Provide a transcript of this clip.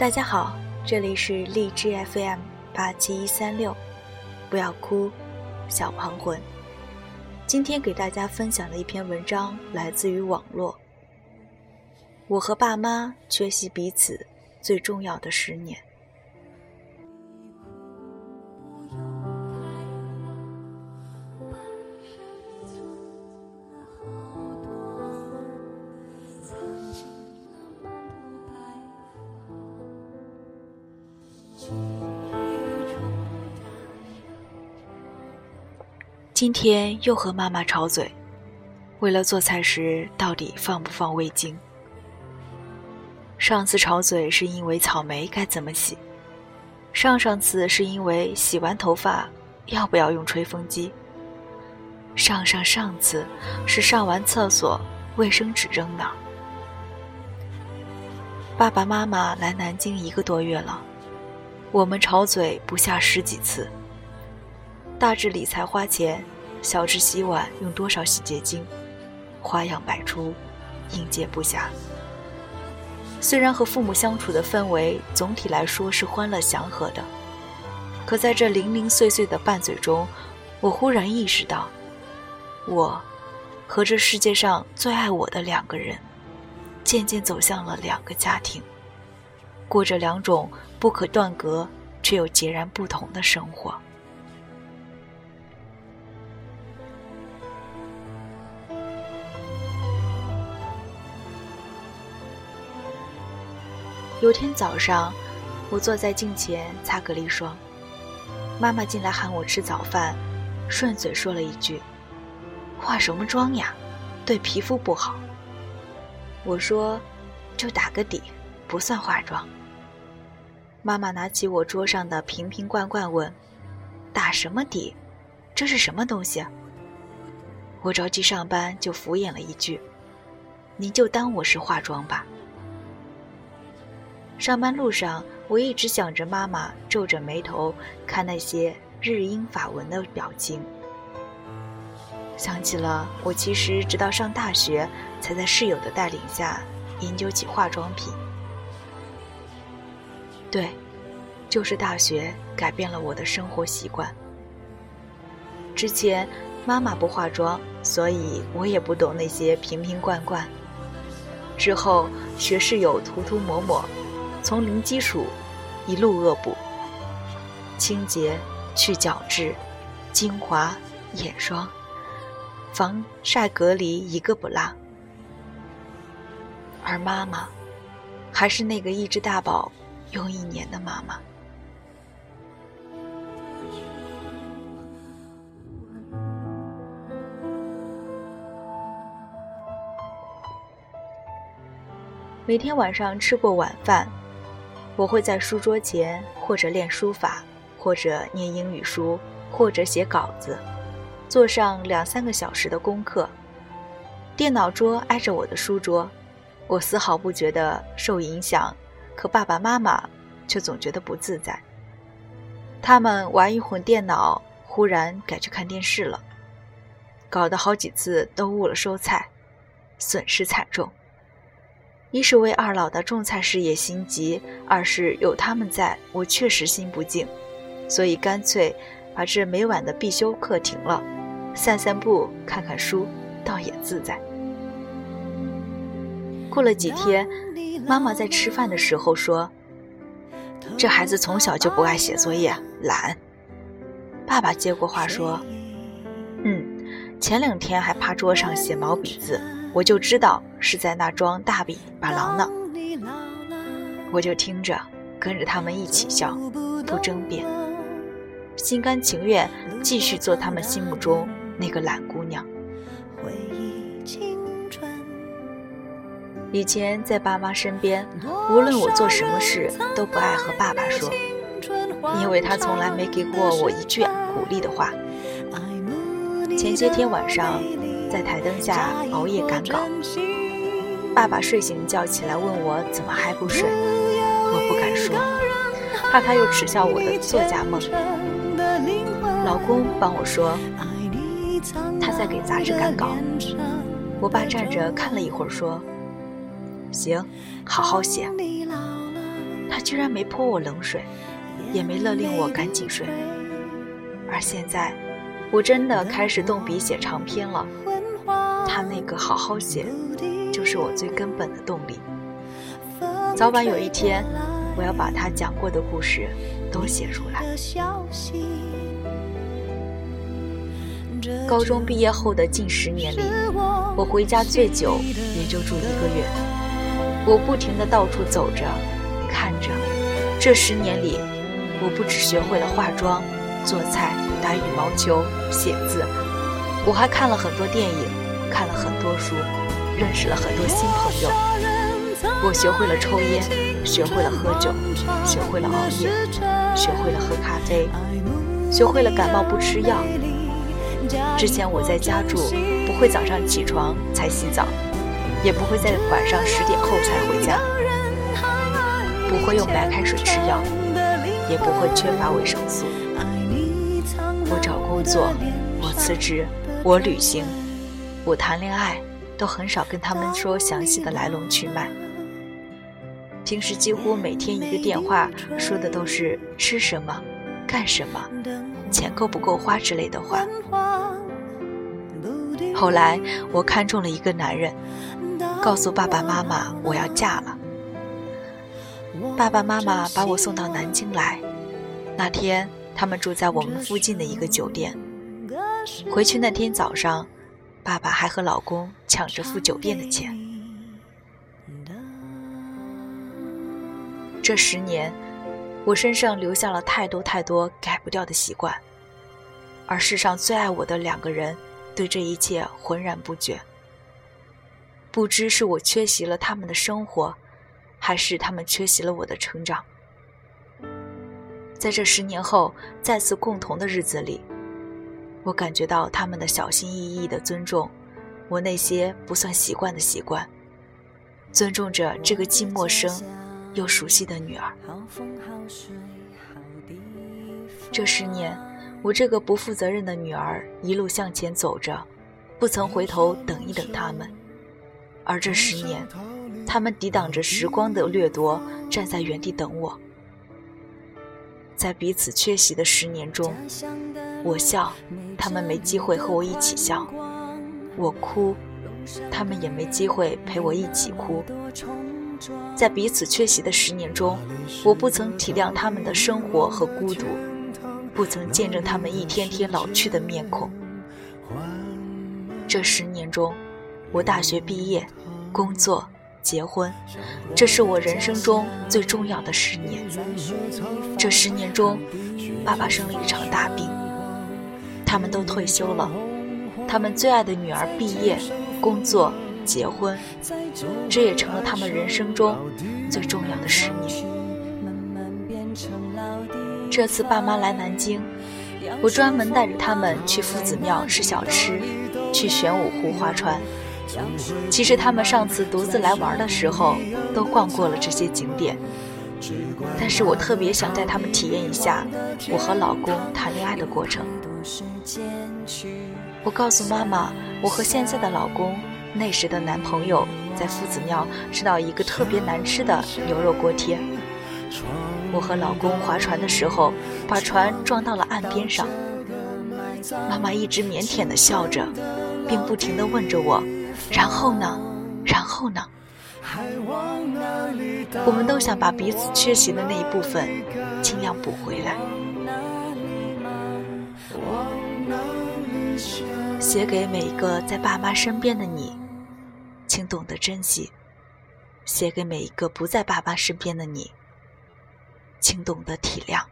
大家好，这里是荔枝 FM 八七一三六，不要哭，小黄魂。今天给大家分享的一篇文章来自于网络。我和爸妈缺席彼此最重要的十年。今天又和妈妈吵嘴，为了做菜时到底放不放味精。上次吵嘴是因为草莓该怎么洗，上上次是因为洗完头发要不要用吹风机，上上上次是上完厕所卫生纸扔哪。爸爸妈妈来南京一个多月了，我们吵嘴不下十几次。大至理财花钱，小至洗碗用多少洗洁精，花样百出，应接不暇。虽然和父母相处的氛围总体来说是欢乐祥和的，可在这零零碎碎的拌嘴中，我忽然意识到，我和这世界上最爱我的两个人，渐渐走向了两个家庭，过着两种不可断隔却又截然不同的生活。有天早上，我坐在镜前擦隔离霜，妈妈进来喊我吃早饭，顺嘴说了一句：“化什么妆呀，对皮肤不好。”我说：“就打个底，不算化妆。”妈妈拿起我桌上的瓶瓶罐罐问：“打什么底？这是什么东西？”我着急上班，就敷衍了一句：“您就当我是化妆吧。”上班路上，我一直想着妈妈皱着眉头看那些日英法文的表情，想起了我其实直到上大学才在室友的带领下研究起化妆品。对，就是大学改变了我的生活习惯。之前妈妈不化妆，所以我也不懂那些瓶瓶罐罐。之后学室友涂涂抹抹。从零基础一路恶补，清洁、去角质、精华、眼霜、防晒、隔离，一个不落。而妈妈，还是那个一只大宝用一年的妈妈。每天晚上吃过晚饭。我会在书桌前，或者练书法，或者念英语书，或者写稿子，做上两三个小时的功课。电脑桌挨着我的书桌，我丝毫不觉得受影响，可爸爸妈妈却总觉得不自在。他们玩一会儿电脑，忽然改去看电视了，搞得好几次都误了收菜，损失惨重。一是为二老的种菜事业心急，二是有他们在，我确实心不静，所以干脆把这每晚的必修课停了，散散步，看看书，倒也自在。过了几天，妈妈在吃饭的时候说：“这孩子从小就不爱写作业，懒。”爸爸接过话说：“嗯，前两天还趴桌上写毛笔字。”我就知道是在那装大笔把狼呢，我就听着，跟着他们一起笑，不争辩，心甘情愿继续做他们心目中那个懒姑娘。回忆经以前在爸妈身边，无论我做什么事，都不爱和爸爸说，因为他从来没给过我一句鼓励的话。前些天晚上。在台灯下熬夜赶稿，爸爸睡醒叫起来问我怎么还不睡，我不敢说，怕他又耻笑我的作家梦。老公帮我说，他在给杂志赶稿。我爸站着看了一会儿说，行，好好写。他居然没泼我冷水，也没勒令我赶紧睡。而现在，我真的开始动笔写长篇了。他那个好好写，就是我最根本的动力。早晚有一天，我要把他讲过的故事都写出来。高中毕业后的近十年里，我回家最久也就住一个月。我不停地到处走着，看着。这十年里，我不只学会了化妆、做菜、打羽毛球、写字，我还看了很多电影，看了很多书，认识了很多新朋友。我学会了抽烟，学会了喝酒，学会了熬夜，学会了喝咖啡，学会了感冒不吃药。之前我在家住，不会早上起床才洗澡，也不会在晚上十点后才回家，不会用白开水吃药，也不会缺乏维生素。我找工作，我辞职，我旅行，我谈恋爱，都很少跟他们说详细的来龙去脉。平时几乎每天一个电话，说的都是吃什么，干什么，钱够不够花之类的话。后来我看中了一个男人，告诉爸爸妈妈我要嫁了。爸爸妈妈把我送到南京来，那天他们住在我们附近的一个酒店。回去那天早上，爸爸还和老公抢着付酒店的钱。这十年，我身上留下了太多太多改不掉的习惯，而世上最爱我的两个人。对这一切浑然不觉，不知是我缺席了他们的生活，还是他们缺席了我的成长。在这十年后再次共同的日子里，我感觉到他们的小心翼翼的尊重我那些不算习惯的习惯，尊重着这个既陌生又熟悉的女儿。这十年。我这个不负责任的女儿一路向前走着，不曾回头等一等他们。而这十年，他们抵挡着时光的掠夺，站在原地等我。在彼此缺席的十年中，我笑，他们没机会和我一起笑；我哭，他们也没机会陪我一起哭。在彼此缺席的十年中，我不曾体谅他们的生活和孤独。不曾见证他们一天天老去的面孔。这十年中，我大学毕业、工作、结婚，这是我人生中最重要的十年。这十年中，爸爸生了一场大病，他们都退休了，他们最爱的女儿毕业、工作、结婚，这也成了他们人生中最重要的十年。这次爸妈来南京，我专门带着他们去夫子庙吃小吃，去玄武湖划船。其实他们上次独自来玩的时候，都逛过了这些景点。但是我特别想带他们体验一下我和老公谈恋爱的过程。我告诉妈妈，我和现在的老公那时的男朋友在夫子庙吃到一个特别难吃的牛肉锅贴。我和老公划船的时候，把船撞到了岸边上。妈妈一直腼腆地笑着，并不停地问着我：“然后呢？然后呢？”我们都想把彼此缺席的那一部分尽量补回来。写给每一个在爸妈身边的你，请懂得珍惜；写给每一个不在爸妈身边的你。请懂得体谅。